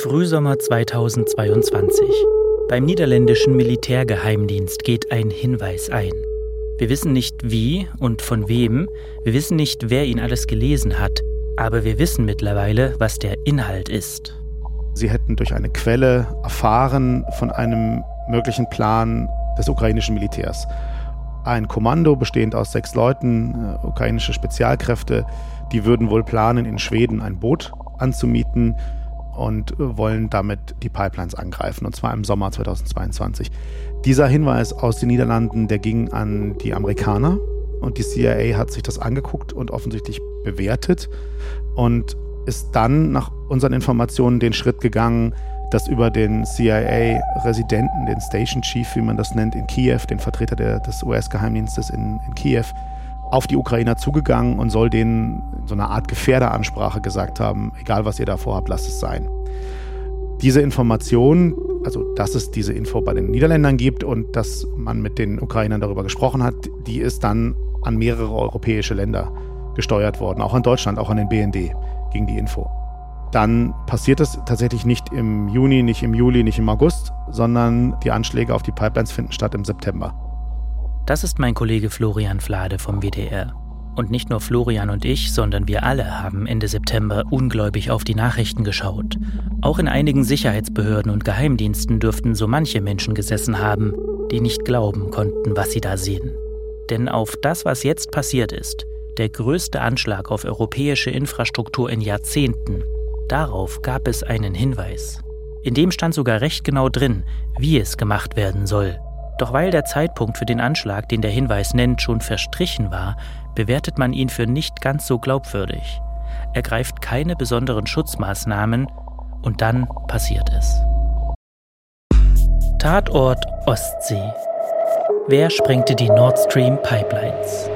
Frühsommer 2022. Beim niederländischen Militärgeheimdienst geht ein Hinweis ein. Wir wissen nicht wie und von wem, wir wissen nicht, wer ihn alles gelesen hat, aber wir wissen mittlerweile, was der Inhalt ist. Sie hätten durch eine Quelle erfahren von einem möglichen Plan des ukrainischen Militärs. Ein Kommando bestehend aus sechs Leuten, äh, ukrainische Spezialkräfte, die würden wohl planen, in Schweden ein Boot anzumieten, und wollen damit die Pipelines angreifen, und zwar im Sommer 2022. Dieser Hinweis aus den Niederlanden, der ging an die Amerikaner und die CIA hat sich das angeguckt und offensichtlich bewertet und ist dann nach unseren Informationen den Schritt gegangen, dass über den CIA-Residenten, den Station Chief, wie man das nennt, in Kiew, den Vertreter der, des US-Geheimdienstes in, in Kiew, auf die Ukrainer zugegangen und soll denen so eine Art Gefährderansprache gesagt haben, egal was ihr da vorhabt, lasst es sein. Diese Information, also dass es diese Info bei den Niederländern gibt und dass man mit den Ukrainern darüber gesprochen hat, die ist dann an mehrere europäische Länder gesteuert worden, auch an Deutschland, auch an den BND ging die Info. Dann passiert es tatsächlich nicht im Juni, nicht im Juli, nicht im August, sondern die Anschläge auf die Pipelines finden statt im September. Das ist mein Kollege Florian Flade vom WDR. Und nicht nur Florian und ich, sondern wir alle haben Ende September ungläubig auf die Nachrichten geschaut. Auch in einigen Sicherheitsbehörden und Geheimdiensten dürften so manche Menschen gesessen haben, die nicht glauben konnten, was sie da sehen. Denn auf das, was jetzt passiert ist, der größte Anschlag auf europäische Infrastruktur in Jahrzehnten, darauf gab es einen Hinweis. In dem stand sogar recht genau drin, wie es gemacht werden soll, doch weil der Zeitpunkt für den Anschlag, den der Hinweis nennt, schon verstrichen war, bewertet man ihn für nicht ganz so glaubwürdig. Er greift keine besonderen Schutzmaßnahmen und dann passiert es. Tatort Ostsee. Wer sprengte die Nord Stream Pipelines?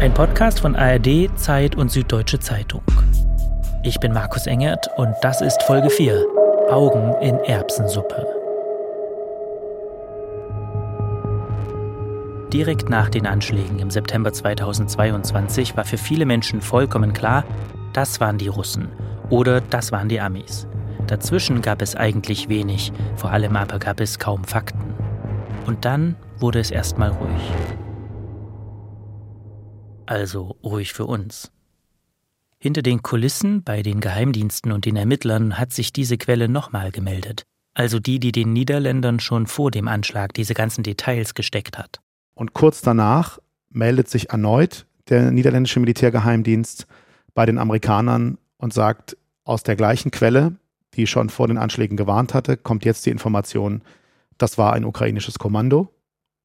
Ein Podcast von ARD, Zeit und Süddeutsche Zeitung. Ich bin Markus Engert und das ist Folge 4. Augen in Erbsensuppe. Direkt nach den Anschlägen im September 2022 war für viele Menschen vollkommen klar, das waren die Russen oder das waren die Amis. Dazwischen gab es eigentlich wenig, vor allem aber gab es kaum Fakten. Und dann wurde es erstmal ruhig. Also ruhig für uns. Hinter den Kulissen bei den Geheimdiensten und den Ermittlern hat sich diese Quelle nochmal gemeldet. Also die, die den Niederländern schon vor dem Anschlag diese ganzen Details gesteckt hat. Und kurz danach meldet sich erneut der niederländische Militärgeheimdienst bei den Amerikanern und sagt, aus der gleichen Quelle, die schon vor den Anschlägen gewarnt hatte, kommt jetzt die Information, das war ein ukrainisches Kommando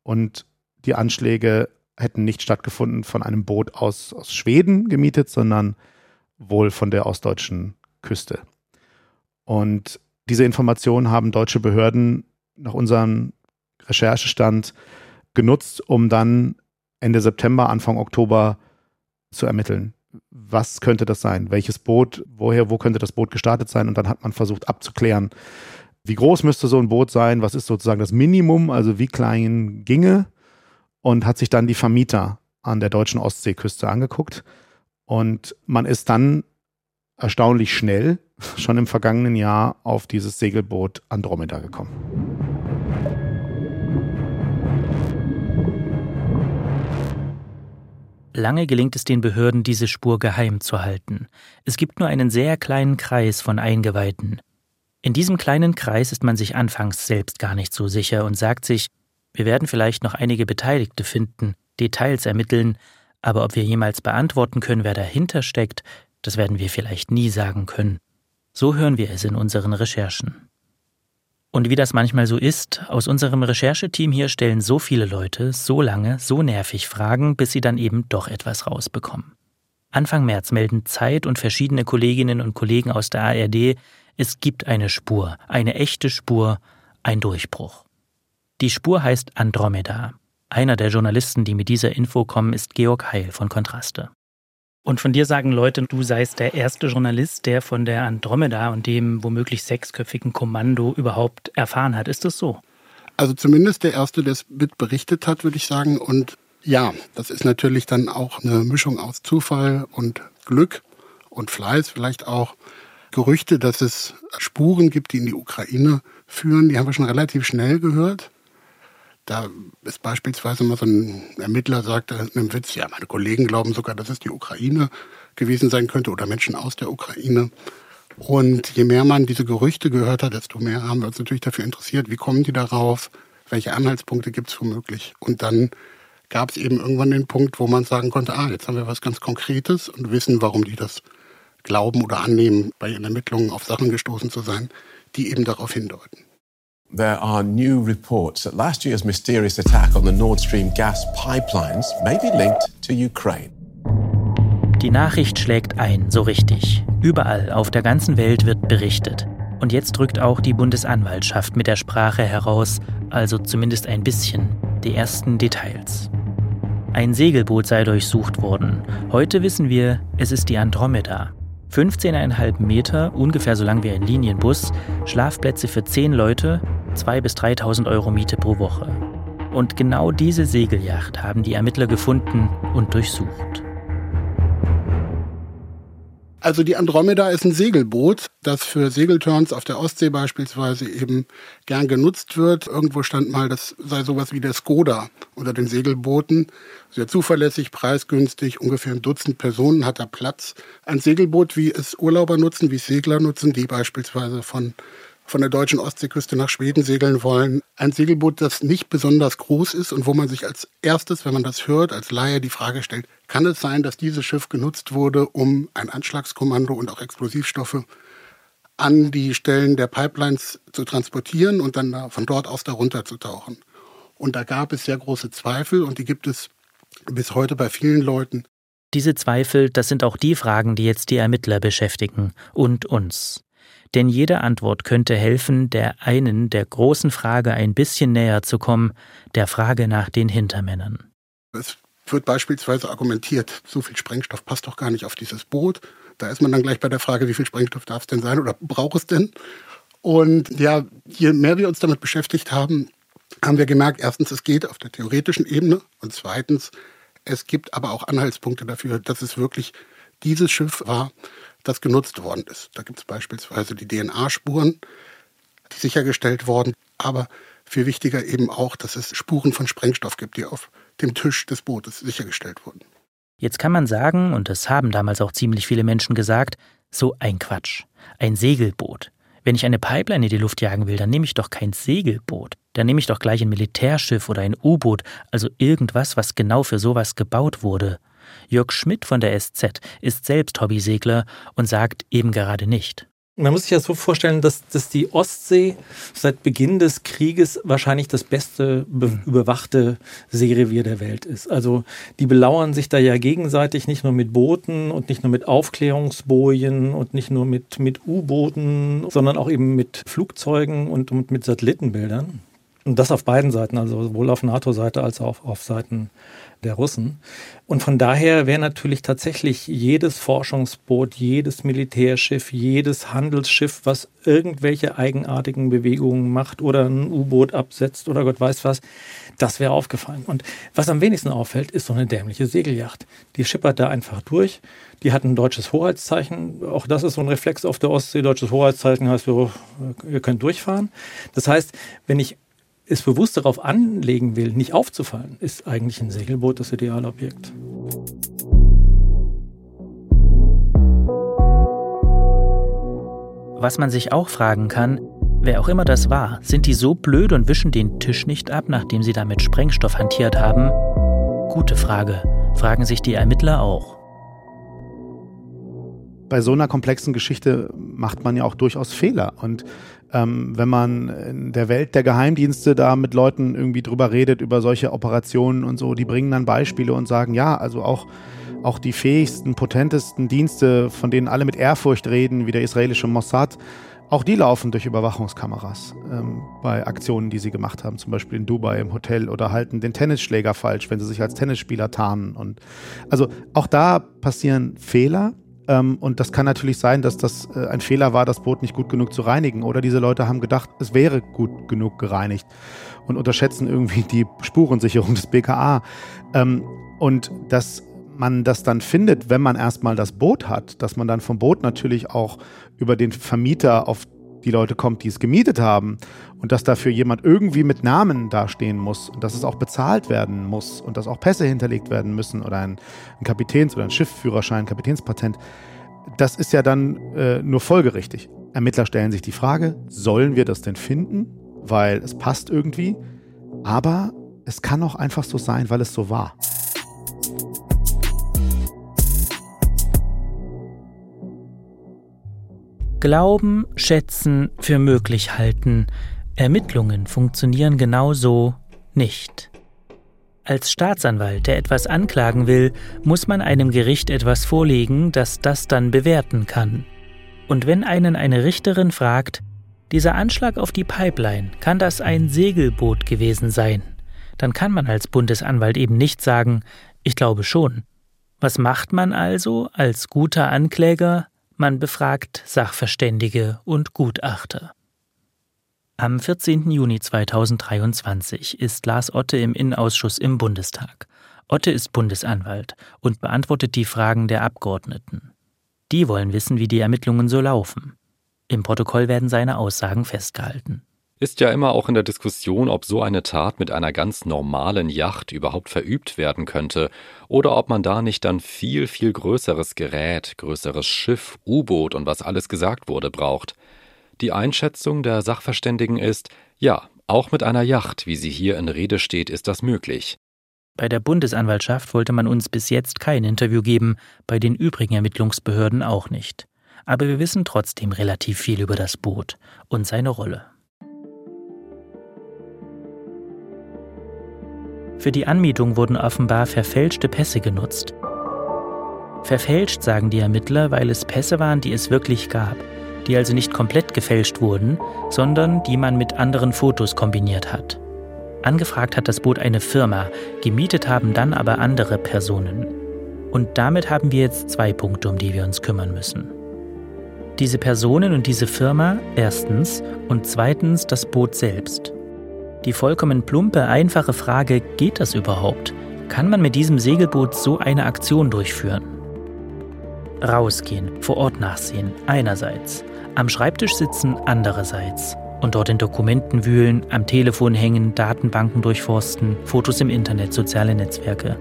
und die Anschläge hätten nicht stattgefunden von einem Boot aus, aus Schweden gemietet, sondern wohl von der ostdeutschen Küste. Und diese Informationen haben deutsche Behörden nach unserem Recherchestand genutzt, um dann Ende September, Anfang Oktober zu ermitteln. Was könnte das sein? Welches Boot? Woher, wo könnte das Boot gestartet sein? Und dann hat man versucht abzuklären, wie groß müsste so ein Boot sein? Was ist sozusagen das Minimum? Also wie klein ginge? Und hat sich dann die Vermieter an der deutschen Ostseeküste angeguckt. Und man ist dann erstaunlich schnell, schon im vergangenen Jahr, auf dieses Segelboot Andromeda gekommen. Lange gelingt es den Behörden, diese Spur geheim zu halten. Es gibt nur einen sehr kleinen Kreis von Eingeweihten. In diesem kleinen Kreis ist man sich anfangs selbst gar nicht so sicher und sagt sich, wir werden vielleicht noch einige Beteiligte finden, Details ermitteln, aber ob wir jemals beantworten können, wer dahinter steckt, das werden wir vielleicht nie sagen können. So hören wir es in unseren Recherchen. Und wie das manchmal so ist, aus unserem Rechercheteam hier stellen so viele Leute so lange, so nervig Fragen, bis sie dann eben doch etwas rausbekommen. Anfang März melden Zeit und verschiedene Kolleginnen und Kollegen aus der ARD, es gibt eine Spur, eine echte Spur, ein Durchbruch. Die Spur heißt Andromeda. Einer der Journalisten, die mit dieser Info kommen, ist Georg Heil von Kontraste. Und von dir sagen Leute, du seist der erste Journalist, der von der Andromeda und dem womöglich sechsköpfigen Kommando überhaupt erfahren hat. Ist das so? Also zumindest der erste, der es mit berichtet hat, würde ich sagen. Und ja, das ist natürlich dann auch eine Mischung aus Zufall und Glück und Fleiß vielleicht auch. Gerüchte, dass es Spuren gibt, die in die Ukraine führen, die haben wir schon relativ schnell gehört. Da ist beispielsweise mal so ein Ermittler sagt in einem Witz, ja, meine Kollegen glauben sogar, dass es die Ukraine gewesen sein könnte oder Menschen aus der Ukraine. Und je mehr man diese Gerüchte gehört hat, desto mehr haben wir uns natürlich dafür interessiert, wie kommen die darauf, welche Anhaltspunkte gibt es womöglich. Und dann gab es eben irgendwann den Punkt, wo man sagen konnte, ah, jetzt haben wir was ganz Konkretes und wissen, warum die das glauben oder annehmen, bei ihren Ermittlungen auf Sachen gestoßen zu sein, die eben darauf hindeuten. There are new reports that last year's mysterious attack on the Nord Stream gas pipelines may be linked to Ukraine. Die Nachricht schlägt ein, so richtig. Überall auf der ganzen Welt wird berichtet. Und jetzt drückt auch die Bundesanwaltschaft mit der Sprache heraus, also zumindest ein bisschen, die ersten Details. Ein Segelboot sei durchsucht worden. Heute wissen wir, es ist die Andromeda. 15,5 Meter, ungefähr so lang wie ein Linienbus, Schlafplätze für 10 Leute, 2.000 bis 3.000 Euro Miete pro Woche. Und genau diese Segelyacht haben die Ermittler gefunden und durchsucht. Also die Andromeda ist ein Segelboot, das für Segelturns auf der Ostsee beispielsweise eben gern genutzt wird. Irgendwo stand mal, das sei sowas wie der Skoda unter den Segelbooten. Sehr zuverlässig, preisgünstig, ungefähr ein Dutzend Personen hat er Platz. Ein Segelboot, wie es Urlauber nutzen, wie es Segler nutzen, die beispielsweise von von der deutschen Ostseeküste nach Schweden segeln wollen. Ein Segelboot, das nicht besonders groß ist und wo man sich als erstes, wenn man das hört, als Laie die Frage stellt, kann es sein, dass dieses Schiff genutzt wurde, um ein Anschlagskommando und auch Explosivstoffe an die Stellen der Pipelines zu transportieren und dann von dort aus darunter zu tauchen. Und da gab es sehr große Zweifel und die gibt es bis heute bei vielen Leuten. Diese Zweifel, das sind auch die Fragen, die jetzt die Ermittler beschäftigen und uns. Denn jede Antwort könnte helfen, der einen, der großen Frage ein bisschen näher zu kommen, der Frage nach den Hintermännern. Es wird beispielsweise argumentiert, so viel Sprengstoff passt doch gar nicht auf dieses Boot. Da ist man dann gleich bei der Frage, wie viel Sprengstoff darf es denn sein oder braucht es denn? Und ja, je mehr wir uns damit beschäftigt haben, haben wir gemerkt, erstens, es geht auf der theoretischen Ebene und zweitens, es gibt aber auch Anhaltspunkte dafür, dass es wirklich dieses Schiff war, das genutzt worden ist. Da gibt es beispielsweise die DNA-Spuren, die sichergestellt wurden, aber viel wichtiger eben auch, dass es Spuren von Sprengstoff gibt, die auf dem Tisch des Bootes sichergestellt wurden. Jetzt kann man sagen, und das haben damals auch ziemlich viele Menschen gesagt, so ein Quatsch. Ein Segelboot. Wenn ich eine Pipeline in die Luft jagen will, dann nehme ich doch kein Segelboot. Dann nehme ich doch gleich ein Militärschiff oder ein U-Boot, also irgendwas, was genau für sowas gebaut wurde. Jörg Schmidt von der SZ ist selbst Hobbysegler und sagt eben gerade nicht. Man muss sich ja so vorstellen, dass, dass die Ostsee seit Beginn des Krieges wahrscheinlich das beste überwachte Seerevier der Welt ist. Also die belauern sich da ja gegenseitig nicht nur mit Booten und nicht nur mit Aufklärungsbojen und nicht nur mit, mit U-Booten, sondern auch eben mit Flugzeugen und, und mit Satellitenbildern. Und das auf beiden Seiten, also sowohl auf NATO-Seite als auch auf Seiten der Russen. Und von daher wäre natürlich tatsächlich jedes Forschungsboot, jedes Militärschiff, jedes Handelsschiff, was irgendwelche eigenartigen Bewegungen macht oder ein U-Boot absetzt oder Gott weiß was, das wäre aufgefallen. Und was am wenigsten auffällt, ist so eine dämliche Segelyacht. Die schippert da einfach durch. Die hat ein deutsches Hoheitszeichen. Auch das ist so ein Reflex auf der Ostsee. Deutsches Hoheitszeichen heißt, wir, ihr könnt durchfahren. Das heißt, wenn ich es bewusst darauf anlegen will, nicht aufzufallen, ist eigentlich ein Segelboot das ideale Objekt. Was man sich auch fragen kann, wer auch immer das war, sind die so blöd und wischen den Tisch nicht ab, nachdem sie da mit Sprengstoff hantiert haben? Gute Frage, fragen sich die Ermittler auch. Bei so einer komplexen Geschichte macht man ja auch durchaus Fehler. Und ähm, wenn man in der Welt der Geheimdienste da mit Leuten irgendwie drüber redet, über solche Operationen und so, die bringen dann Beispiele und sagen, ja, also auch, auch die fähigsten, potentesten Dienste, von denen alle mit Ehrfurcht reden, wie der israelische Mossad, auch die laufen durch Überwachungskameras ähm, bei Aktionen, die sie gemacht haben, zum Beispiel in Dubai im Hotel oder halten den Tennisschläger falsch, wenn sie sich als Tennisspieler tarnen. Und also auch da passieren Fehler. Ähm, und das kann natürlich sein, dass das äh, ein Fehler war, das Boot nicht gut genug zu reinigen. Oder diese Leute haben gedacht, es wäre gut genug gereinigt und unterschätzen irgendwie die Spurensicherung des BKA. Ähm, und das man das dann findet, wenn man erstmal das Boot hat, dass man dann vom Boot natürlich auch über den Vermieter auf die Leute kommt, die es gemietet haben und dass dafür jemand irgendwie mit Namen dastehen muss und dass es auch bezahlt werden muss und dass auch Pässe hinterlegt werden müssen oder ein, ein Kapitäns- oder ein Schiffführerschein, Kapitänspatent, das ist ja dann äh, nur folgerichtig. Ermittler stellen sich die Frage, sollen wir das denn finden? Weil es passt irgendwie. Aber es kann auch einfach so sein, weil es so war. Glauben, schätzen, für möglich halten. Ermittlungen funktionieren genauso nicht. Als Staatsanwalt, der etwas anklagen will, muss man einem Gericht etwas vorlegen, das das dann bewerten kann. Und wenn einen eine Richterin fragt, dieser Anschlag auf die Pipeline, kann das ein Segelboot gewesen sein? Dann kann man als Bundesanwalt eben nicht sagen, ich glaube schon. Was macht man also als guter Ankläger? Man befragt Sachverständige und Gutachter. Am 14. Juni 2023 ist Lars Otte im Innenausschuss im Bundestag. Otte ist Bundesanwalt und beantwortet die Fragen der Abgeordneten. Die wollen wissen, wie die Ermittlungen so laufen. Im Protokoll werden seine Aussagen festgehalten. Ist ja immer auch in der Diskussion, ob so eine Tat mit einer ganz normalen Yacht überhaupt verübt werden könnte oder ob man da nicht dann viel, viel größeres Gerät, größeres Schiff, U-Boot und was alles gesagt wurde braucht. Die Einschätzung der Sachverständigen ist, ja, auch mit einer Yacht, wie sie hier in Rede steht, ist das möglich. Bei der Bundesanwaltschaft wollte man uns bis jetzt kein Interview geben, bei den übrigen Ermittlungsbehörden auch nicht. Aber wir wissen trotzdem relativ viel über das Boot und seine Rolle. Für die Anmietung wurden offenbar verfälschte Pässe genutzt. Verfälscht, sagen die Ermittler, weil es Pässe waren, die es wirklich gab, die also nicht komplett gefälscht wurden, sondern die man mit anderen Fotos kombiniert hat. Angefragt hat das Boot eine Firma, gemietet haben dann aber andere Personen. Und damit haben wir jetzt zwei Punkte, um die wir uns kümmern müssen. Diese Personen und diese Firma, erstens, und zweitens das Boot selbst. Die vollkommen plumpe, einfache Frage, geht das überhaupt? Kann man mit diesem Segelboot so eine Aktion durchführen? Rausgehen, vor Ort nachsehen, einerseits. Am Schreibtisch sitzen, andererseits. Und dort in Dokumenten wühlen, am Telefon hängen, Datenbanken durchforsten, Fotos im Internet, soziale Netzwerke.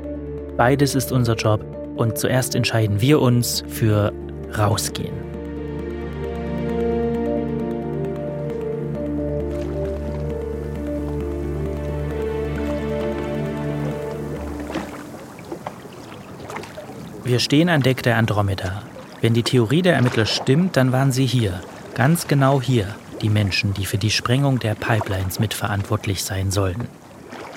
Beides ist unser Job und zuerst entscheiden wir uns für Rausgehen. Wir stehen an Deck der Andromeda. Wenn die Theorie der Ermittler stimmt, dann waren sie hier, ganz genau hier, die Menschen, die für die Sprengung der Pipelines mitverantwortlich sein sollen.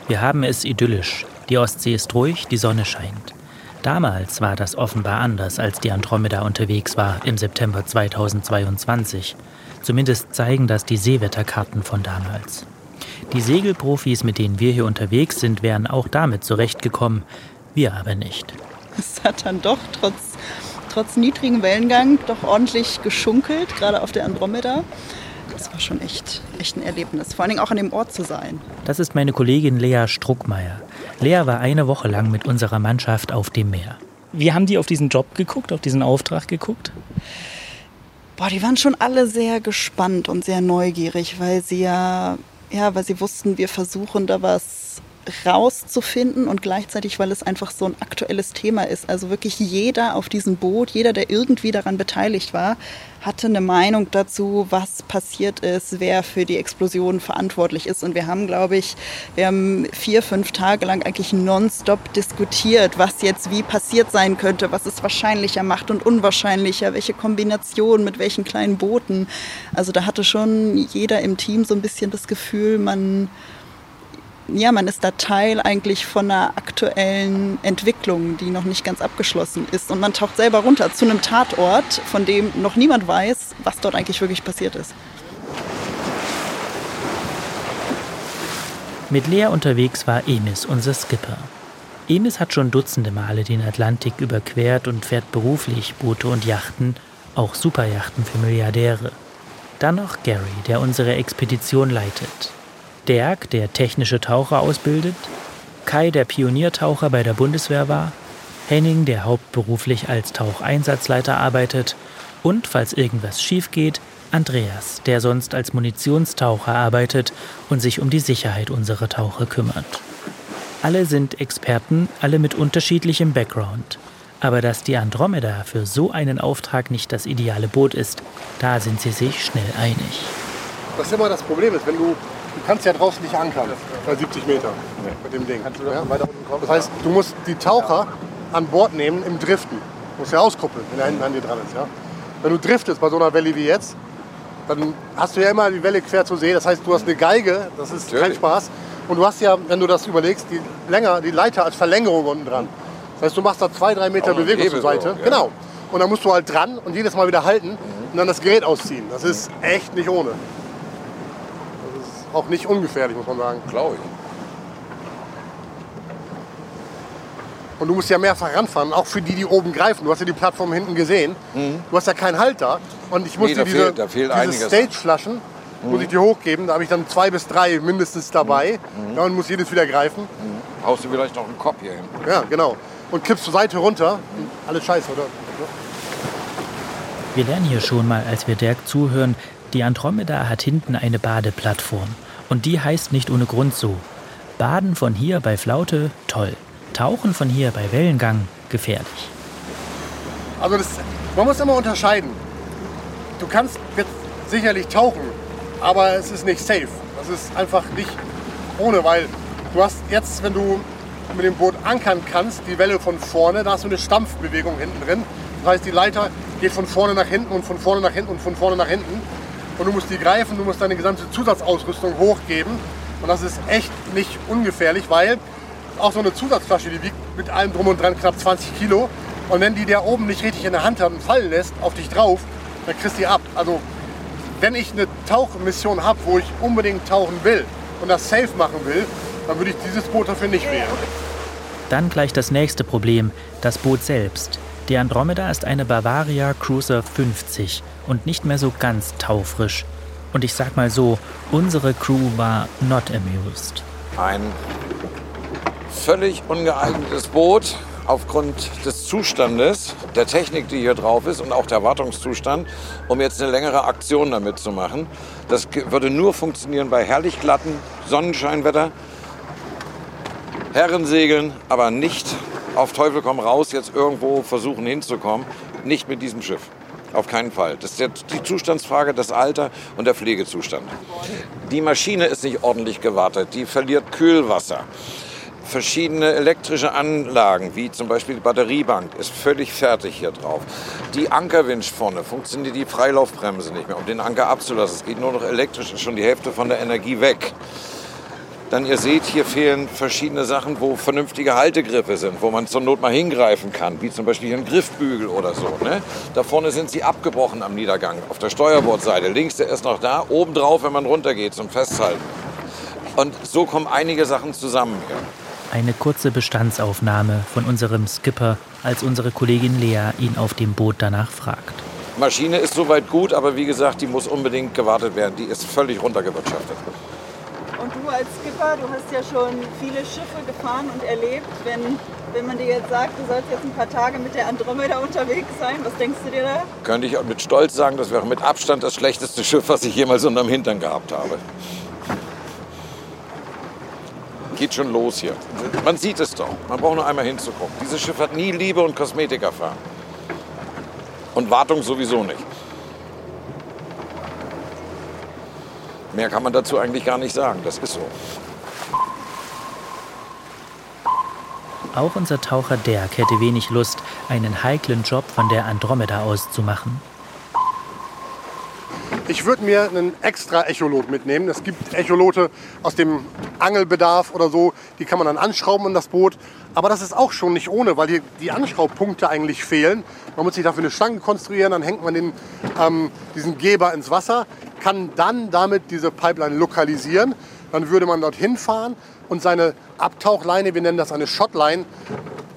Wir haben es idyllisch. Die Ostsee ist ruhig, die Sonne scheint. Damals war das offenbar anders, als die Andromeda unterwegs war im September 2022. Zumindest zeigen das die Seewetterkarten von damals. Die Segelprofis, mit denen wir hier unterwegs sind, wären auch damit zurechtgekommen, wir aber nicht. Es hat dann doch trotz, trotz niedrigen Wellengang doch ordentlich geschunkelt, gerade auf der Andromeda. Das war schon echt, echt ein Erlebnis, vor allen Dingen auch an dem Ort zu sein. Das ist meine Kollegin Lea Struckmeier. Lea war eine Woche lang mit unserer Mannschaft auf dem Meer. Wie haben die auf diesen Job geguckt, auf diesen Auftrag geguckt? Boah, die waren schon alle sehr gespannt und sehr neugierig, weil sie ja, ja, weil sie wussten, wir versuchen da was rauszufinden und gleichzeitig, weil es einfach so ein aktuelles Thema ist. Also wirklich jeder auf diesem Boot, jeder, der irgendwie daran beteiligt war, hatte eine Meinung dazu, was passiert ist, wer für die Explosion verantwortlich ist. Und wir haben, glaube ich, wir haben vier, fünf Tage lang eigentlich nonstop diskutiert, was jetzt wie passiert sein könnte, was es wahrscheinlicher macht und unwahrscheinlicher, welche Kombination mit welchen kleinen Booten. Also da hatte schon jeder im Team so ein bisschen das Gefühl, man ja, man ist da Teil eigentlich von einer aktuellen Entwicklung, die noch nicht ganz abgeschlossen ist. Und man taucht selber runter zu einem Tatort, von dem noch niemand weiß, was dort eigentlich wirklich passiert ist. Mit Lea unterwegs war Emis, unser Skipper. Emis hat schon dutzende Male den Atlantik überquert und fährt beruflich Boote und Yachten, auch Superjachten für Milliardäre. Dann noch Gary, der unsere Expedition leitet. Derg, der technische Taucher ausbildet, Kai, der Pioniertaucher bei der Bundeswehr war, Henning, der hauptberuflich als Taucheinsatzleiter arbeitet, und, falls irgendwas schief geht, Andreas, der sonst als Munitionstaucher arbeitet und sich um die Sicherheit unserer Taucher kümmert. Alle sind Experten, alle mit unterschiedlichem Background. Aber dass die Andromeda für so einen Auftrag nicht das ideale Boot ist, da sind sie sich schnell einig. Was immer das Problem ist, wenn du, du kannst ja draußen nicht ankern, bei 70 Meter mit dem Ding. Kannst du ja? weiter unten kommen? Das heißt, du musst die Taucher an Bord nehmen im Driften. Du musst ja auskuppeln, wenn er hinten an dir dran ist. Ja? Wenn du driftest bei so einer Welle wie jetzt, dann hast du ja immer die Welle quer zu sehen. Das heißt, du hast eine Geige, das ist kein Spaß. Und du hast ja, wenn du das überlegst, die, länger, die Leiter als Verlängerung unten dran. Das heißt, du machst da zwei, drei Meter Bewegung zur Seite. Ja. Genau. Und dann musst du halt dran und jedes Mal wieder halten mhm. und dann das Gerät ausziehen. Das ist echt nicht ohne. Auch nicht ungefährlich, muss man sagen. Glaube ich. Und du musst ja mehrfach ranfahren, auch für die, die oben greifen. Du hast ja die Plattform hinten gesehen. Mhm. Du hast ja keinen Halt da. Und ich musste nee, diese, fehlt, diese Stage-Flaschen, mhm. muss ich dir hochgeben. Da habe ich dann zwei bis drei mindestens dabei. Mhm. Ja, und muss jedes wieder greifen. Mhm. Haust du vielleicht noch einen Kopf hier hin. Ja, genau. Und kippst zur Seite runter. Alles scheiße, oder? Wir lernen hier schon mal, als wir Dirk zuhören, die Andromeda hat hinten eine Badeplattform. Und die heißt nicht ohne Grund so. Baden von hier bei Flaute, toll. Tauchen von hier bei Wellengang gefährlich. Also das, man muss immer unterscheiden. Du kannst jetzt sicherlich tauchen, aber es ist nicht safe. Das ist einfach nicht ohne, weil du hast jetzt, wenn du mit dem Boot ankern kannst, die Welle von vorne, da hast du eine Stampfbewegung hinten drin. Das heißt, die Leiter geht von vorne nach hinten und von vorne nach hinten und von vorne nach hinten. Und du musst die greifen, du musst deine gesamte Zusatzausrüstung hochgeben. Und das ist echt nicht ungefährlich, weil auch so eine Zusatzflasche, die wiegt mit allem drum und dran knapp 20 Kilo. Und wenn die der oben nicht richtig in der Hand hat und fallen lässt auf dich drauf, dann kriegst du die ab. Also wenn ich eine Tauchmission habe, wo ich unbedingt tauchen will und das safe machen will, dann würde ich dieses Boot dafür nicht wählen. Dann gleich das nächste Problem, das Boot selbst. Die Andromeda ist eine Bavaria Cruiser 50 und nicht mehr so ganz taufrisch. Und ich sag mal so, unsere Crew war not amused. Ein völlig ungeeignetes Boot aufgrund des Zustandes, der Technik, die hier drauf ist und auch der Wartungszustand, um jetzt eine längere Aktion damit zu machen. Das würde nur funktionieren bei herrlich glatten Sonnenscheinwetter, Herrensegeln, aber nicht auf Teufel komm raus jetzt irgendwo versuchen hinzukommen. Nicht mit diesem Schiff. Auf keinen Fall. Das ist die Zustandsfrage, das Alter und der Pflegezustand. Die Maschine ist nicht ordentlich gewartet, die verliert Kühlwasser verschiedene elektrische Anlagen, wie zum Beispiel die Batteriebank, ist völlig fertig hier drauf. Die Ankerwinch vorne funktioniert die Freilaufbremse nicht mehr, um den Anker abzulassen. Es geht nur noch elektrisch, ist schon die Hälfte von der Energie weg. Dann ihr seht, hier fehlen verschiedene Sachen, wo vernünftige Haltegriffe sind, wo man zur Not mal hingreifen kann, wie zum Beispiel hier ein Griffbügel oder so. Ne? Da vorne sind sie abgebrochen am Niedergang, auf der Steuerbordseite. Links, der ist noch da, obendrauf, wenn man runtergeht zum Festhalten. Und so kommen einige Sachen zusammen hier. Eine kurze Bestandsaufnahme von unserem Skipper, als unsere Kollegin Lea ihn auf dem Boot danach fragt. Maschine ist soweit gut, aber wie gesagt, die muss unbedingt gewartet werden. Die ist völlig runtergewirtschaftet. Und du als Skipper, du hast ja schon viele Schiffe gefahren und erlebt. Wenn, wenn man dir jetzt sagt, du sollst jetzt ein paar Tage mit der Andromeda unterwegs sein, was denkst du dir da? Könnte ich mit Stolz sagen, das wäre mit Abstand das schlechteste Schiff, was ich jemals unterm Hintern gehabt habe geht schon los hier. Man sieht es doch. Man braucht nur einmal hinzugucken. Dieses Schiff hat nie Liebe und Kosmetik erfahren. Und Wartung sowieso nicht. Mehr kann man dazu eigentlich gar nicht sagen. Das ist so. Auch unser Taucher Dirk hätte wenig Lust, einen heiklen Job von der Andromeda aus zu machen. Ich würde mir einen extra Echolot mitnehmen. Es gibt Echolote aus dem Angelbedarf oder so, die kann man dann anschrauben an das Boot. Aber das ist auch schon nicht ohne, weil die, die Anschraubpunkte eigentlich fehlen. Man muss sich dafür eine Stange konstruieren, dann hängt man den, ähm, diesen Geber ins Wasser, kann dann damit diese Pipeline lokalisieren. Dann würde man dorthin fahren und seine Abtauchleine, wir nennen das eine Shotline,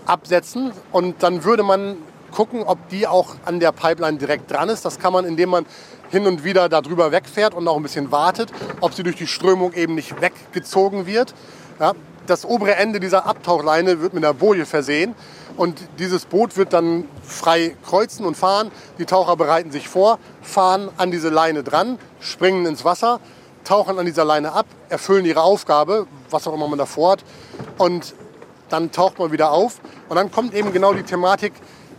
absetzen. Und dann würde man gucken, ob die auch an der Pipeline direkt dran ist. Das kann man, indem man hin und wieder darüber wegfährt und auch ein bisschen wartet, ob sie durch die Strömung eben nicht weggezogen wird. Ja, das obere Ende dieser Abtauchleine wird mit einer Boje versehen. Und dieses Boot wird dann frei kreuzen und fahren. Die Taucher bereiten sich vor, fahren an diese Leine dran, springen ins Wasser, tauchen an dieser Leine ab, erfüllen ihre Aufgabe, was auch immer man davor hat. Und dann taucht man wieder auf. Und dann kommt eben genau die Thematik,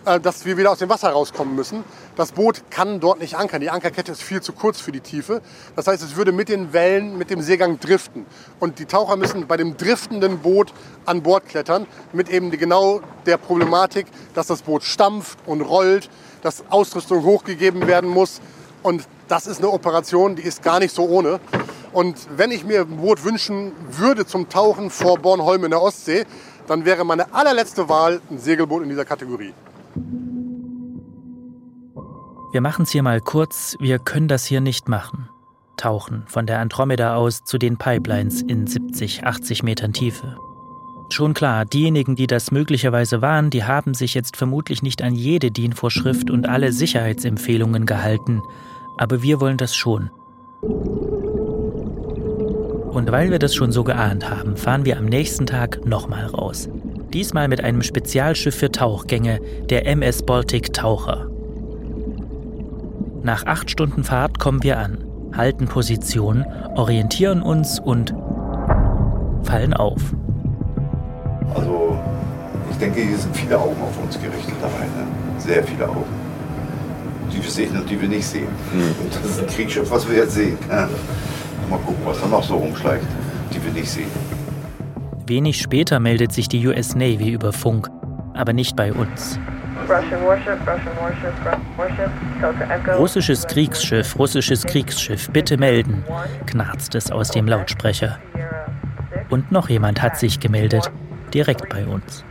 äh, dass wir wieder aus dem Wasser rauskommen müssen. Das Boot kann dort nicht ankern. Die Ankerkette ist viel zu kurz für die Tiefe. Das heißt, es würde mit den Wellen, mit dem Seegang driften. Und die Taucher müssen bei dem driftenden Boot an Bord klettern, mit eben genau der Problematik, dass das Boot stampft und rollt, dass Ausrüstung hochgegeben werden muss. Und das ist eine Operation, die ist gar nicht so ohne. Und wenn ich mir ein Boot wünschen würde zum Tauchen vor Bornholm in der Ostsee, dann wäre meine allerletzte Wahl ein Segelboot in dieser Kategorie. Wir machen es hier mal kurz, wir können das hier nicht machen. Tauchen von der Andromeda aus zu den Pipelines in 70, 80 Metern Tiefe. Schon klar, diejenigen, die das möglicherweise waren, die haben sich jetzt vermutlich nicht an jede DIN-Vorschrift und alle Sicherheitsempfehlungen gehalten, aber wir wollen das schon. Und weil wir das schon so geahnt haben, fahren wir am nächsten Tag nochmal raus. Diesmal mit einem Spezialschiff für Tauchgänge, der MS Baltic Taucher. Nach acht Stunden Fahrt kommen wir an, halten Position, orientieren uns und fallen auf. Also ich denke, hier sind viele Augen auf uns gerichtet dabei. Ne? Sehr viele Augen. Die wir sehen und die wir nicht sehen. Mhm. Und das ist ein Kriegsschiff, was wir jetzt sehen. Ja. Mal gucken, was da noch so rumschleicht, die wir nicht sehen. Wenig später meldet sich die US Navy über Funk, aber nicht bei uns. Russisches Kriegsschiff, russisches Kriegsschiff, bitte melden, knarzt es aus dem Lautsprecher. Und noch jemand hat sich gemeldet, direkt bei uns.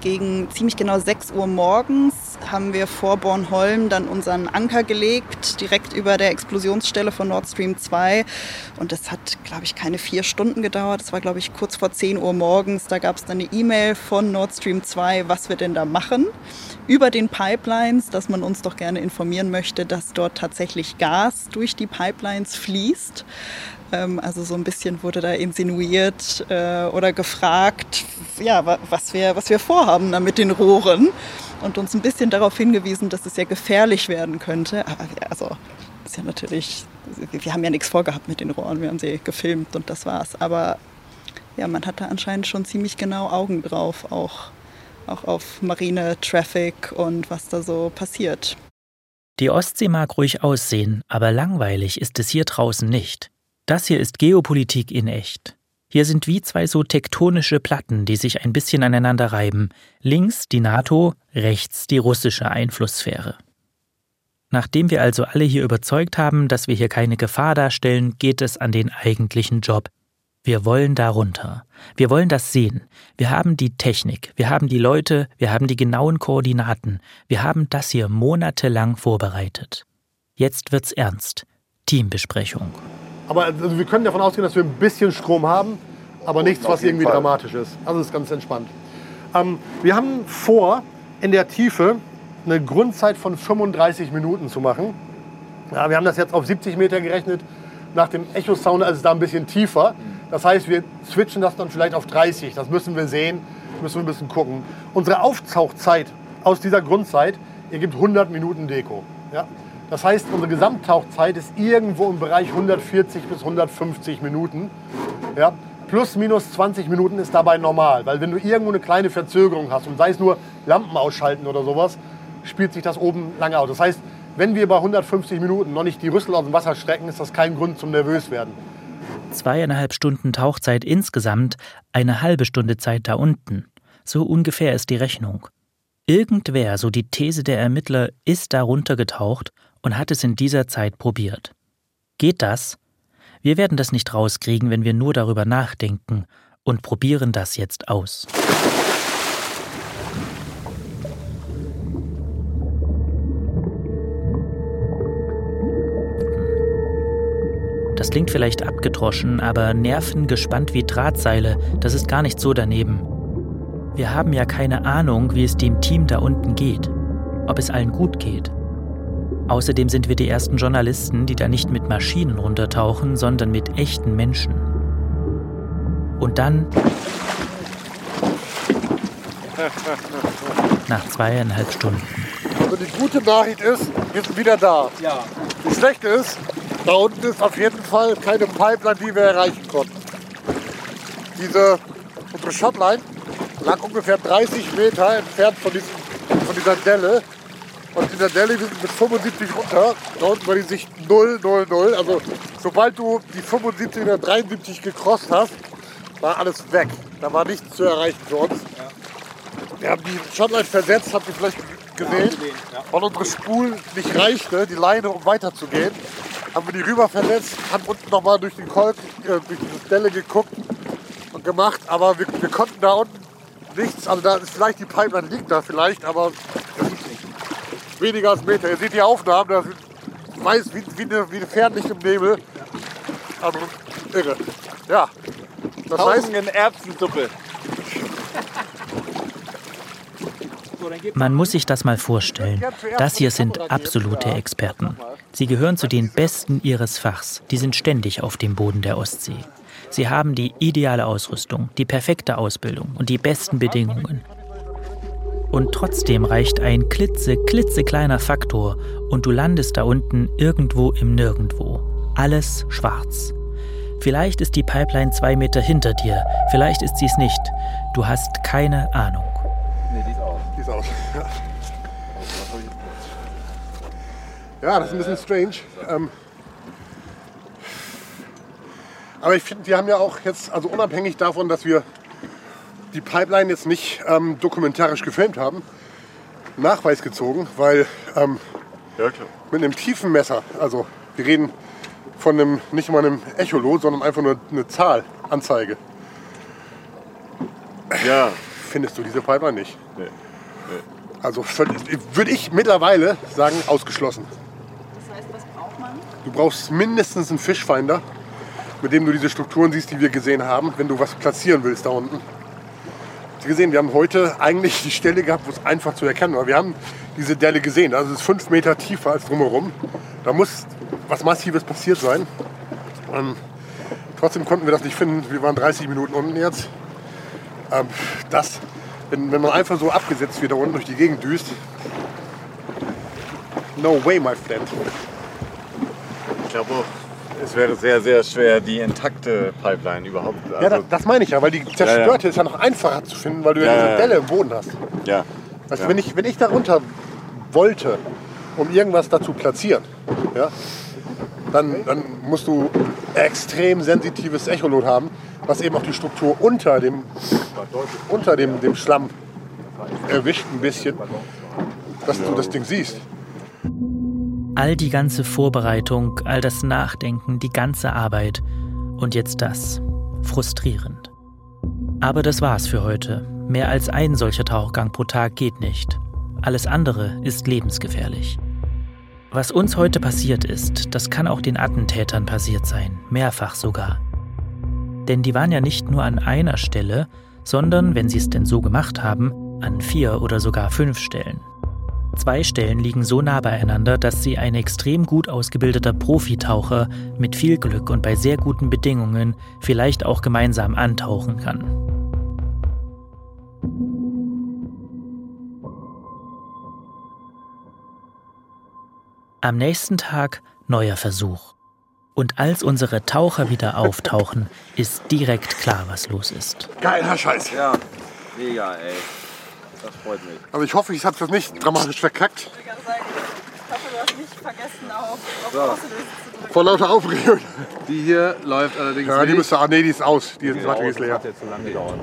Gegen ziemlich genau 6 Uhr morgens haben wir vor Bornholm dann unseren Anker gelegt, direkt über der Explosionsstelle von Nord Stream 2. Und das hat, glaube ich, keine vier Stunden gedauert. Das war, glaube ich, kurz vor 10 Uhr morgens. Da gab es dann eine E-Mail von Nord Stream 2, was wir denn da machen. Über den Pipelines, dass man uns doch gerne informieren möchte, dass dort tatsächlich Gas durch die Pipelines fließt. Ähm, also so ein bisschen wurde da insinuiert äh, oder gefragt, ja, was wir, was wir vorhaben da mit den Rohren und uns ein bisschen darauf hingewiesen, dass es ja gefährlich werden könnte. Aber also ist ja natürlich, wir haben ja nichts vorgehabt mit den Rohren, wir haben sie gefilmt und das war's. Aber ja, man hatte anscheinend schon ziemlich genau Augen drauf, auch, auch auf Marine, Traffic und was da so passiert. Die Ostsee mag ruhig aussehen, aber langweilig ist es hier draußen nicht. Das hier ist Geopolitik in echt. Hier sind wie zwei so tektonische Platten, die sich ein bisschen aneinander reiben. Links die NATO, rechts die russische Einflusssphäre. Nachdem wir also alle hier überzeugt haben, dass wir hier keine Gefahr darstellen, geht es an den eigentlichen Job. Wir wollen darunter. Wir wollen das sehen. Wir haben die Technik, wir haben die Leute, wir haben die genauen Koordinaten. Wir haben das hier monatelang vorbereitet. Jetzt wird's ernst. Teambesprechung. Aber also wir können davon ausgehen, dass wir ein bisschen Strom haben, aber nichts, was irgendwie Fall. dramatisch ist. Also ist ganz entspannt. Ähm, wir haben vor, in der Tiefe eine Grundzeit von 35 Minuten zu machen. Ja, wir haben das jetzt auf 70 Meter gerechnet. Nach dem Echo-Sound ist es da ein bisschen tiefer. Das heißt, wir switchen das dann vielleicht auf 30. Das müssen wir sehen, müssen wir ein bisschen gucken. Unsere Auftauchzeit aus dieser Grundzeit ergibt 100 Minuten Deko. Ja? Das heißt, unsere Gesamttauchzeit ist irgendwo im Bereich 140 bis 150 Minuten. Ja, plus minus 20 Minuten ist dabei normal, weil wenn du irgendwo eine kleine Verzögerung hast und sei es nur Lampen ausschalten oder sowas, spielt sich das oben lange aus. Das heißt, wenn wir bei 150 Minuten noch nicht die Rüssel aus dem Wasser strecken, ist das kein Grund zum nervös werden. Zweieinhalb Stunden Tauchzeit insgesamt, eine halbe Stunde Zeit da unten. So ungefähr ist die Rechnung. Irgendwer, so die These der Ermittler, ist da runtergetaucht und hat es in dieser Zeit probiert. Geht das? Wir werden das nicht rauskriegen, wenn wir nur darüber nachdenken und probieren das jetzt aus. Das klingt vielleicht abgedroschen, aber Nerven gespannt wie Drahtseile, das ist gar nicht so daneben. Wir haben ja keine Ahnung, wie es dem Team da unten geht, ob es allen gut geht. Außerdem sind wir die ersten Journalisten, die da nicht mit Maschinen runtertauchen, sondern mit echten Menschen. Und dann, nach zweieinhalb Stunden, Also die gute Nachricht ist, wir sind wieder da. Ja. Die schlechte ist, da unten ist auf jeden Fall keine Pipeline, die wir erreichen konnten. Diese, unsere Shotline lag ungefähr 30 Meter entfernt von, diesem, von dieser Delle. Und in der Delle, wir sind mit 75 runter. Da unten war die Sicht 0, 0, 0. Also sobald du die 75 oder 73 gecrossed hast, war alles weg. Da war nichts zu erreichen für uns. Wir haben die Shotline versetzt, habt ihr vielleicht gesehen. Weil unsere Spul nicht reichte, die Leine, um weiterzugehen, haben wir die rüber verletzt, haben unten nochmal durch den Kolk, äh, durch diese Delle geguckt und gemacht. Aber wir, wir konnten da unten nichts. Also da ist vielleicht die Pipeline liegt da vielleicht, aber weniger als Meter. Ihr seht die Aufnahmen, da ist weiß wie, wie, eine, wie eine Fernlicht im Nebel. Also irre. Ja. Das heißt, Erbsensuppe. Man muss sich das mal vorstellen. Das hier sind absolute Experten. Sie gehören zu den Besten ihres Fachs. Die sind ständig auf dem Boden der Ostsee. Sie haben die ideale Ausrüstung, die perfekte Ausbildung und die besten Bedingungen. Und trotzdem reicht ein klitze, klitzekleiner Faktor und du landest da unten irgendwo im Nirgendwo. Alles schwarz. Vielleicht ist die Pipeline zwei Meter hinter dir, vielleicht ist sie es nicht. Du hast keine Ahnung. Nee, die ist aus. Die ist aus. Ja, das ist ein bisschen strange. Ähm, aber ich finde, wir haben ja auch jetzt, also unabhängig davon, dass wir die Pipeline jetzt nicht ähm, dokumentarisch gefilmt haben, Nachweis gezogen, weil ähm, mit einem tiefen Messer, also wir reden von einem, nicht mal einem Echolot, sondern einfach nur eine Zahl, Anzeige. Ja. Findest du diese Pipeline nicht? Also würde ich mittlerweile sagen, ausgeschlossen. Das heißt, was braucht man? Du brauchst mindestens einen Fischfinder, mit dem du diese Strukturen siehst, die wir gesehen haben, wenn du was platzieren willst da unten. Sie gesehen, wir haben heute eigentlich die Stelle gehabt, wo es einfach zu erkennen war. Wir haben diese Delle gesehen, also es ist fünf Meter tiefer als drumherum. Da muss was Massives passiert sein. Ähm, trotzdem konnten wir das nicht finden. Wir waren 30 Minuten unten jetzt. Ähm, das, wenn, wenn man einfach so abgesetzt wird da unten durch die Gegend düst. No way, my friend. Ich glaube es wäre sehr, sehr schwer, die intakte Pipeline überhaupt. Ja, das, das meine ich ja, weil die zerstörte ist ja noch einfacher zu finden, weil du ja, Ja, diese ja, ja. Delle im Boden hast. ja. Weißt Ja. du, wenn ich, wenn ich da runter wollte, um irgendwas dazu platzieren, ja, dann, dann musst du extrem sensitives Echolot haben, was eben auch die Struktur unter dem, unter dem, dem Schlamm erwischt ein bisschen, dass du das Ding siehst. All die ganze Vorbereitung, all das Nachdenken, die ganze Arbeit und jetzt das. Frustrierend. Aber das war's für heute. Mehr als ein solcher Tauchgang pro Tag geht nicht. Alles andere ist lebensgefährlich. Was uns heute passiert ist, das kann auch den Attentätern passiert sein, mehrfach sogar. Denn die waren ja nicht nur an einer Stelle, sondern, wenn sie es denn so gemacht haben, an vier oder sogar fünf Stellen. Zwei Stellen liegen so nah beieinander, dass sie ein extrem gut ausgebildeter Profitaucher mit viel Glück und bei sehr guten Bedingungen vielleicht auch gemeinsam antauchen kann. Am nächsten Tag neuer Versuch. Und als unsere Taucher wieder auftauchen, ist direkt klar, was los ist. Geiler Scheiß. Ja, mega, ey. Das freut mich. Also ich hoffe, ich habe das nicht dramatisch verkackt. Ich hoffe, du hast nicht vergessen, auf, auf So. Auslösen. Vor lauter Aufregung. Die hier läuft allerdings Ja, die müsste, ah nee, die ist aus. Die ist Batterie ist leer. Hat jetzt zu lange gedauert.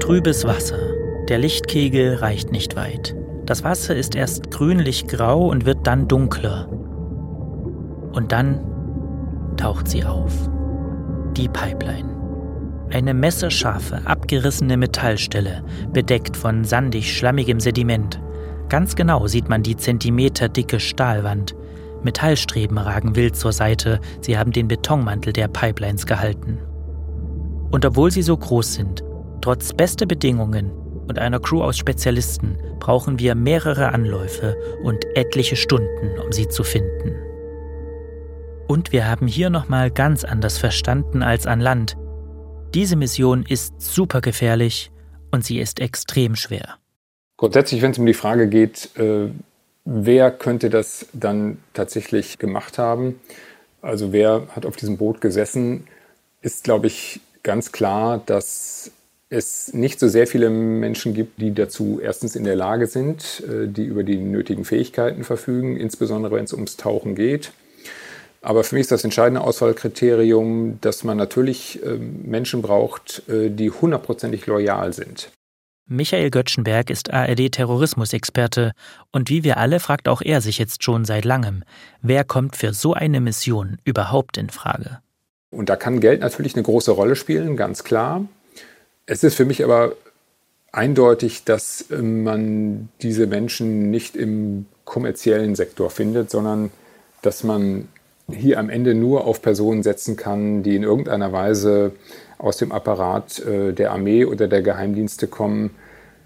Trübes Wasser. Der Lichtkegel reicht nicht weit. Das Wasser ist erst grünlich-grau und wird dann dunkler. Und dann taucht sie auf. Die Pipeline. Eine messerscharfe, abgerissene Metallstelle, bedeckt von sandig-schlammigem Sediment. Ganz genau sieht man die zentimeterdicke Stahlwand. Metallstreben ragen wild zur Seite, sie haben den Betonmantel der Pipelines gehalten. Und obwohl sie so groß sind, trotz bester Bedingungen und einer Crew aus Spezialisten, brauchen wir mehrere Anläufe und etliche Stunden, um sie zu finden. Und wir haben hier nochmal ganz anders verstanden als an Land. Diese Mission ist super gefährlich und sie ist extrem schwer. Grundsätzlich, wenn es um die Frage geht, äh, wer könnte das dann tatsächlich gemacht haben, also wer hat auf diesem Boot gesessen, ist, glaube ich, ganz klar, dass es nicht so sehr viele Menschen gibt, die dazu erstens in der Lage sind, äh, die über die nötigen Fähigkeiten verfügen, insbesondere wenn es ums Tauchen geht. Aber für mich ist das entscheidende Auswahlkriterium, dass man natürlich ähm, Menschen braucht, äh, die hundertprozentig loyal sind. Michael Göttschenberg ist ARD-Terrorismusexperte und wie wir alle fragt auch er sich jetzt schon seit langem, wer kommt für so eine Mission überhaupt in Frage? Und da kann Geld natürlich eine große Rolle spielen, ganz klar. Es ist für mich aber eindeutig, dass äh, man diese Menschen nicht im kommerziellen Sektor findet, sondern dass man hier am Ende nur auf Personen setzen kann, die in irgendeiner Weise aus dem Apparat äh, der Armee oder der Geheimdienste kommen,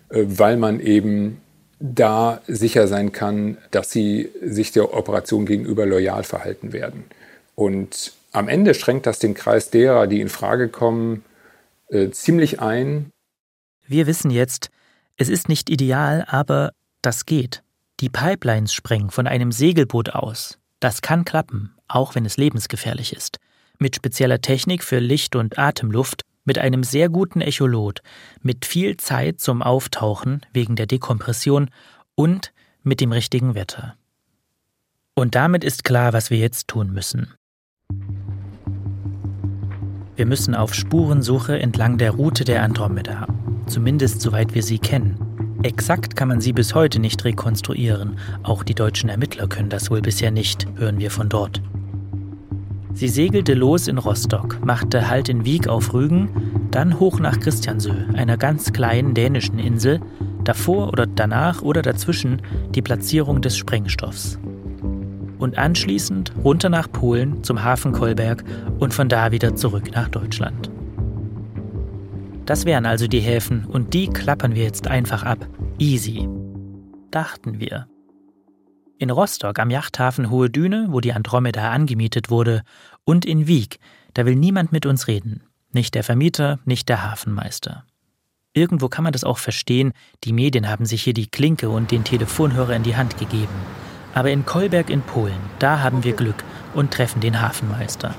äh, weil man eben da sicher sein kann, dass sie sich der Operation gegenüber loyal verhalten werden. Und am Ende schränkt das den Kreis derer, die in Frage kommen, äh, ziemlich ein. Wir wissen jetzt, es ist nicht ideal, aber das geht. Die Pipelines sprengen von einem Segelboot aus. Das kann klappen, auch wenn es lebensgefährlich ist mit spezieller Technik für Licht- und Atemluft, mit einem sehr guten Echolot, mit viel Zeit zum Auftauchen wegen der Dekompression und mit dem richtigen Wetter. Und damit ist klar, was wir jetzt tun müssen. Wir müssen auf Spurensuche entlang der Route der Andromeda, zumindest soweit wir sie kennen. Exakt kann man sie bis heute nicht rekonstruieren, auch die deutschen Ermittler können das wohl bisher nicht, hören wir von dort. Sie segelte los in Rostock, machte Halt in Wieg auf Rügen, dann hoch nach Christiansö, einer ganz kleinen dänischen Insel, davor oder danach oder dazwischen die Platzierung des Sprengstoffs. Und anschließend runter nach Polen zum Hafen Kolberg und von da wieder zurück nach Deutschland. Das wären also die Häfen und die klappern wir jetzt einfach ab. Easy. Dachten wir. In Rostock am Yachthafen Hohe Düne, wo die Andromeda angemietet wurde, und in Wieg, da will niemand mit uns reden. Nicht der Vermieter, nicht der Hafenmeister. Irgendwo kann man das auch verstehen, die Medien haben sich hier die Klinke und den Telefonhörer in die Hand gegeben. Aber in Kolberg in Polen, da haben wir Glück und treffen den Hafenmeister.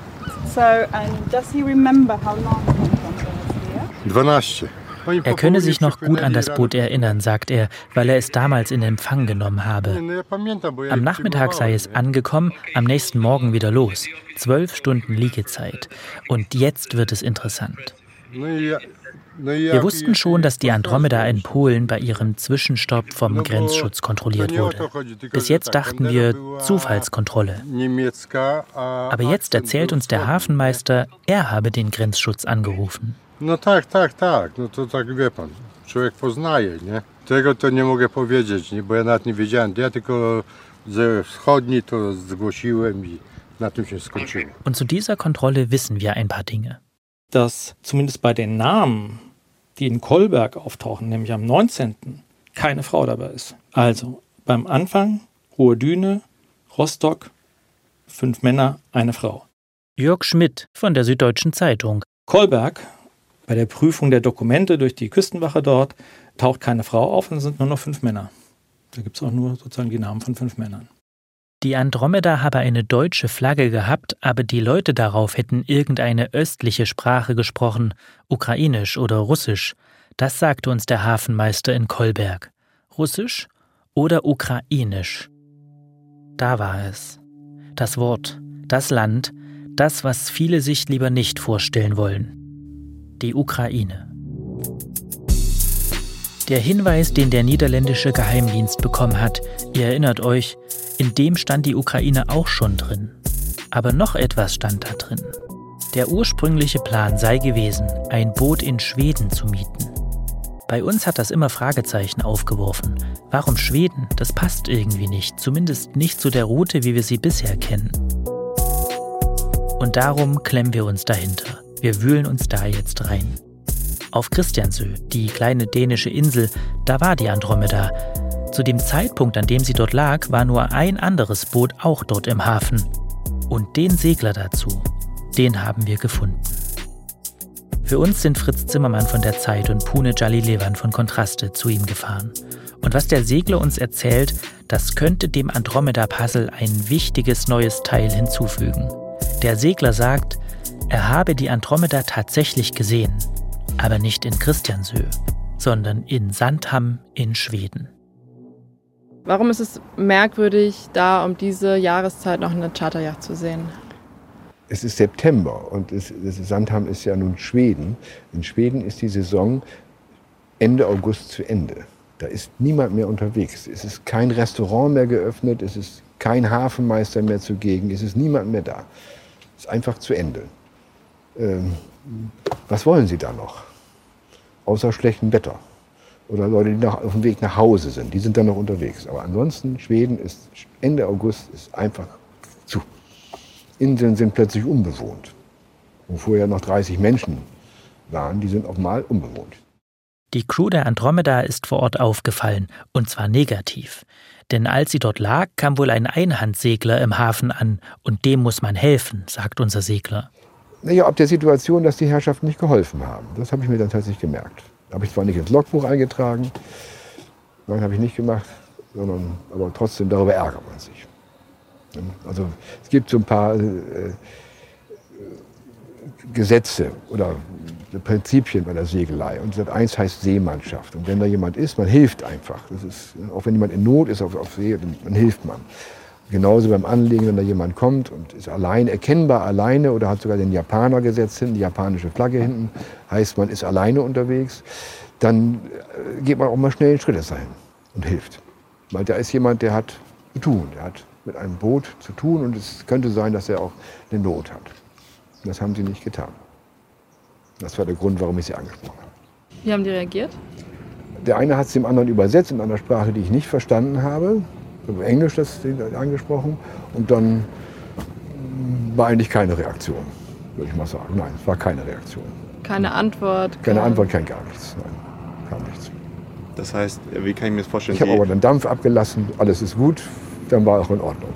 So, and does he remember how long 12. Er könne sich noch gut an das Boot erinnern, sagt er, weil er es damals in Empfang genommen habe. Am Nachmittag sei es angekommen, am nächsten Morgen wieder los. Zwölf Stunden Liegezeit. Und jetzt wird es interessant. Wir wussten schon, dass die Andromeda in Polen bei ihrem Zwischenstopp vom Grenzschutz kontrolliert wurde. Bis jetzt dachten wir Zufallskontrolle. Aber jetzt erzählt uns der Hafenmeister, er habe den Grenzschutz angerufen. No tak, tak, tak. No to tak wie pan, człowiek poznaje, nie? Tego to nie mogę powiedzieć, nie? bo ja nawet nie wiedziałem. Ja tylko ze wschodni to zgłosiłem i na tym się skończyło. Und zu dieser Kontrolle wissen wir ein paar Dinge. Dass zumindest bei den Namen, die in Kolberg auftauchen, nämlich am 19., keine Frau dabei ist. Also beim Anfang Hohe Düne, Rostock, fünf Männer, eine Frau. Jörg Schmidt von der Süddeutschen Zeitung. Kolberg bei der Prüfung der Dokumente durch die Küstenwache dort taucht keine Frau auf und es sind nur noch fünf Männer. Da gibt es auch nur sozusagen die Namen von fünf Männern. Die Andromeda habe eine deutsche Flagge gehabt, aber die Leute darauf hätten irgendeine östliche Sprache gesprochen, ukrainisch oder russisch. Das sagte uns der Hafenmeister in Kolberg. Russisch oder ukrainisch? Da war es. Das Wort, das Land, das, was viele sich lieber nicht vorstellen wollen die Ukraine. Der Hinweis, den der niederländische Geheimdienst bekommen hat, ihr erinnert euch, in dem stand die Ukraine auch schon drin. Aber noch etwas stand da drin. Der ursprüngliche Plan sei gewesen, ein Boot in Schweden zu mieten. Bei uns hat das immer Fragezeichen aufgeworfen. Warum Schweden? Das passt irgendwie nicht, zumindest nicht zu der Route, wie wir sie bisher kennen. Und darum klemmen wir uns dahinter. Wir wühlen uns da jetzt rein. Auf Christiansö, die kleine dänische Insel, da war die Andromeda. Zu dem Zeitpunkt, an dem sie dort lag, war nur ein anderes Boot auch dort im Hafen. Und den Segler dazu, den haben wir gefunden. Für uns sind Fritz Zimmermann von der Zeit und Pune Jalilevan von Kontraste zu ihm gefahren. Und was der Segler uns erzählt, das könnte dem Andromeda-Puzzle ein wichtiges neues Teil hinzufügen. Der Segler sagt, er habe die Andromeda tatsächlich gesehen, aber nicht in Christiansö, sondern in Sandham in Schweden. Warum ist es merkwürdig, da um diese Jahreszeit noch eine Charterjacht zu sehen? Es ist September und es, das Sandham ist ja nun Schweden. In Schweden ist die Saison Ende August zu Ende. Da ist niemand mehr unterwegs. Es ist kein Restaurant mehr geöffnet, es ist kein Hafenmeister mehr zugegen, es ist niemand mehr da. Es ist einfach zu Ende. Ähm, was wollen Sie da noch? Außer schlechtem Wetter. Oder Leute, die noch auf dem Weg nach Hause sind, die sind dann noch unterwegs. Aber ansonsten, Schweden ist Ende August ist einfach zu. Inseln sind plötzlich unbewohnt. Wo vorher noch 30 Menschen waren, die sind auf Mal unbewohnt. Die Crew der Andromeda ist vor Ort aufgefallen, und zwar negativ. Denn als sie dort lag, kam wohl ein Einhandsegler im Hafen an, und dem muss man helfen, sagt unser Segler. Naja, ob der Situation, dass die Herrschaften nicht geholfen haben. Das habe ich mir dann tatsächlich gemerkt. Habe ich zwar nicht ins Logbuch eingetragen, nein, habe ich nicht gemacht, sondern aber trotzdem darüber ärgert man sich. Also es gibt so ein paar äh, Gesetze oder Prinzipien bei der Segelei. Und Sat eins heißt Seemannschaft. Und wenn da jemand ist, man hilft einfach. Das ist, auch wenn jemand in Not ist auf, auf See, dann hilft man. Genauso beim Anlegen, wenn da jemand kommt und ist allein, erkennbar alleine oder hat sogar den Japaner gesetzt hinten, die japanische Flagge hinten, heißt man ist alleine unterwegs, dann äh, geht man auch mal schnell Schritte sein und hilft. Weil da ist jemand, der hat zu tun, der hat mit einem Boot zu tun und es könnte sein, dass er auch eine Not hat. Das haben sie nicht getan. Das war der Grund, warum ich sie angesprochen habe. Wie haben die reagiert? Der eine hat es dem anderen übersetzt in einer Sprache, die ich nicht verstanden habe. Englisch das angesprochen. Und dann war eigentlich keine Reaktion, würde ich mal sagen. Nein, es war keine Reaktion. Keine Antwort? Keine Antwort, kein gar nichts. Nein, kam nichts. Das heißt, wie kann ich mir das vorstellen? Ich habe aber den Dampf abgelassen, alles ist gut, dann war auch in Ordnung.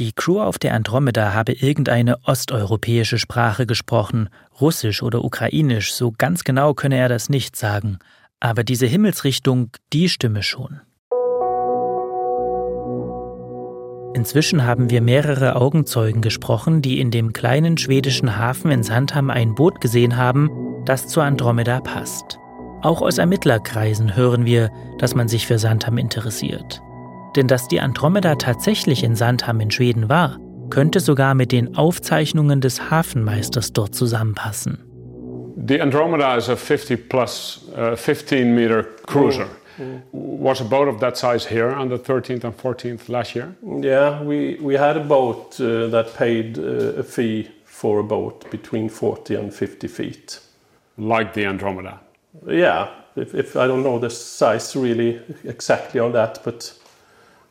Die Crew auf der Andromeda habe irgendeine osteuropäische Sprache gesprochen, Russisch oder Ukrainisch, so ganz genau könne er das nicht sagen. Aber diese Himmelsrichtung, die stimme schon. Inzwischen haben wir mehrere Augenzeugen gesprochen, die in dem kleinen schwedischen Hafen in Sandham ein Boot gesehen haben, das zur Andromeda passt. Auch aus Ermittlerkreisen hören wir, dass man sich für Sandham interessiert. Denn dass die Andromeda tatsächlich in Sandham in Schweden war, könnte sogar mit den Aufzeichnungen des Hafenmeisters dort zusammenpassen. The Andromeda is a 50 plus uh, 15 meter cruiser. Was a boat of that size here on the 13th and 14th last year? Yeah, we, we had a boat uh, that paid uh, a fee for a boat between 40 and 50 feet. Like the Andromeda? Yeah, if, if I don't know the size really exactly on that, but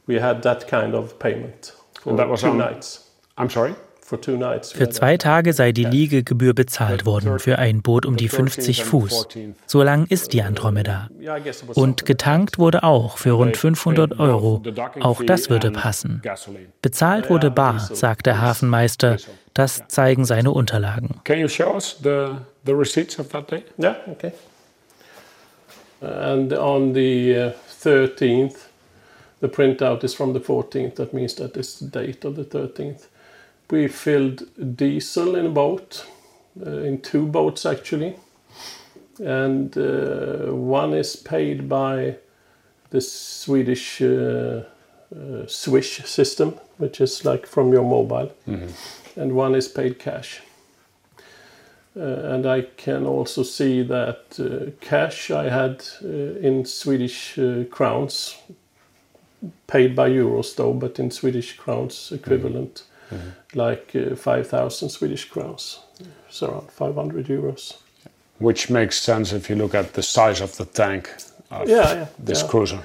we had that kind of payment for And that was two on- nights. I'm sorry? Für zwei Tage sei die Liegegebühr bezahlt worden für ein Boot um die 50 Fuß. So lang ist die Andromeda. Und getankt wurde auch für rund 500 Euro. Auch das würde passen. Bezahlt wurde bar, sagt der Hafenmeister. Das zeigen seine Unterlagen. Can you show us the, the receipts of that day? Yeah, okay. And on the uh, 13th, the printout is from the 14th. That means that is the date of the 13th. We filled diesel in a boat, uh, in two boats actually. And uh, one is paid by the Swedish uh, uh, Swish system, which is like from your mobile, and one is paid cash. Uh, and I can also see that uh, cash I had in Swedish crowns, paid by euros though, but in Swedish crowns equivalent, like uh, 5,000 Swedish crowns, so around 500 euros. Which makes sense if you look at the size of the tank of Yeah, yeah, this yeah. cruiser.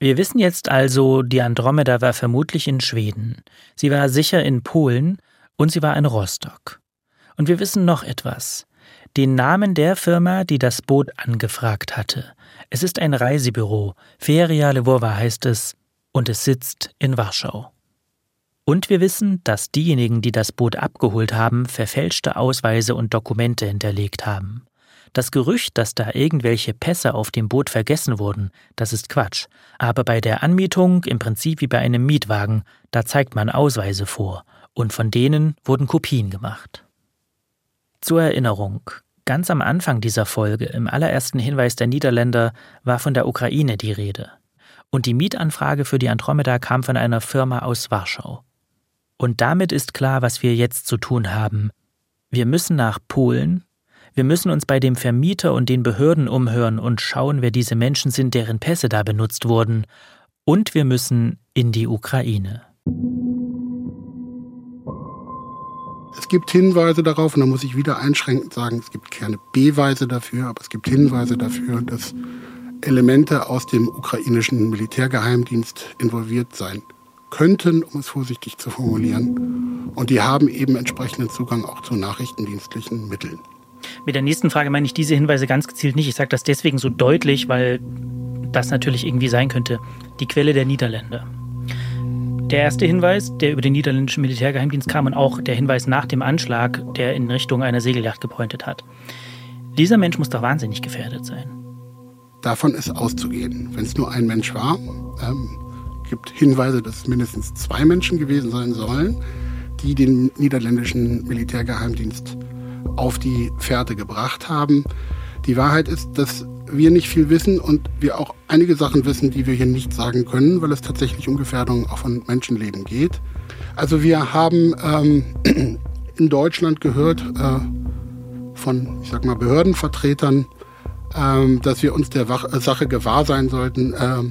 Wir wissen jetzt also, die Andromeda war vermutlich in Schweden. Sie war sicher in Polen und sie war in Rostock. Und wir wissen noch etwas. Den Namen der Firma, die das Boot angefragt hatte. Es ist ein Reisebüro. Feria Lwowa heißt es. Und es sitzt in Warschau. Und wir wissen, dass diejenigen, die das Boot abgeholt haben, verfälschte Ausweise und Dokumente hinterlegt haben. Das Gerücht, dass da irgendwelche Pässe auf dem Boot vergessen wurden, das ist Quatsch. Aber bei der Anmietung, im Prinzip wie bei einem Mietwagen, da zeigt man Ausweise vor. Und von denen wurden Kopien gemacht. Zur Erinnerung. Ganz am Anfang dieser Folge, im allerersten Hinweis der Niederländer, war von der Ukraine die Rede. Und die Mietanfrage für die Andromeda kam von einer Firma aus Warschau. Und damit ist klar, was wir jetzt zu tun haben. Wir müssen nach Polen, wir müssen uns bei dem Vermieter und den Behörden umhören und schauen, wer diese Menschen sind, deren Pässe da benutzt wurden. Und wir müssen in die Ukraine. Es gibt Hinweise darauf, und da muss ich wieder einschränkend sagen, es gibt keine Beweise dafür, aber es gibt Hinweise dafür, dass Elemente aus dem ukrainischen Militärgeheimdienst involviert sein könnten, um es vorsichtig zu formulieren. Und die haben eben entsprechenden Zugang auch zu nachrichtendienstlichen Mitteln. Mit der nächsten Frage meine ich diese Hinweise ganz gezielt nicht. Ich sage das deswegen so deutlich, weil das natürlich irgendwie sein könnte. Die Quelle der Niederländer. Der erste Hinweis, der über den niederländischen Militärgeheimdienst kam und auch der Hinweis nach dem Anschlag, der in Richtung einer Segelyacht gepointet hat. Dieser Mensch muss doch wahnsinnig gefährdet sein. Davon ist auszugehen. Wenn es nur ein Mensch war, ähm, gibt Hinweise, dass es mindestens zwei Menschen gewesen sein sollen, die den niederländischen Militärgeheimdienst auf die Fährte gebracht haben. Die Wahrheit ist, dass wir nicht viel wissen und wir auch einige Sachen wissen, die wir hier nicht sagen können, weil es tatsächlich um Gefährdung auch von Menschenleben geht. Also wir haben ähm, in Deutschland gehört äh, von, ich sag mal, Behördenvertretern, ähm, dass wir uns der Sache gewahr sein sollten, äh,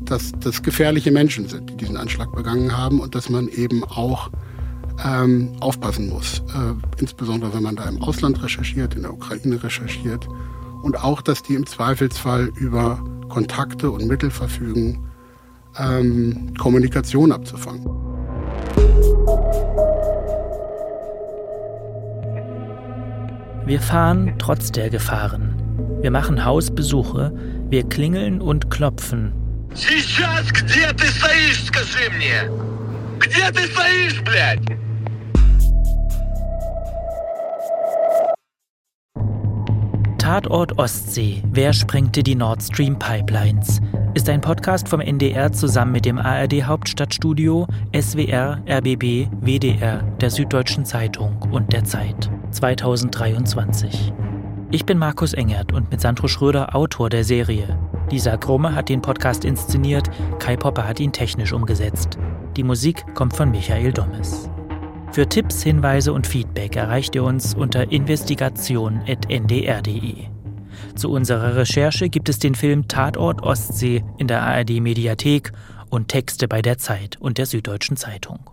dass das gefährliche Menschen sind, die diesen Anschlag begangen haben und dass man eben auch ähm, aufpassen muss. Äh, insbesondere wenn man da im Ausland recherchiert, in der Ukraine recherchiert. Und auch, dass die im Zweifelsfall über Kontakte und Mittel verfügen, ähm, Kommunikation abzufangen. Wir fahren trotz der Gefahren. Wir machen Hausbesuche, wir klingeln und klopfen. Сейчас где ты стоишь, скажи мне? Где ты стоишь, блядь? Tatort Ostsee. Wer sprengte die Nord Stream Pipelines? Ist ein Podcast vom NDR zusammen mit dem ARD Hauptstadtstudio, SWR, RBB, WDR, der Süddeutschen Zeitung und der Zeit. 2023. Ich bin Markus Engert und mit Sandro Schröder Autor der Serie. Lisa Krumme hat den Podcast inszeniert, Kai Popper hat ihn technisch umgesetzt. Die Musik kommt von Michael Dommes. Für Tipps, Hinweise und Feedback erreicht ihr uns unter investigation.ndr.de. Zu unserer Recherche gibt es den Film Tatort Ostsee in der ARD Mediathek und Texte bei der Zeit und der Süddeutschen Zeitung.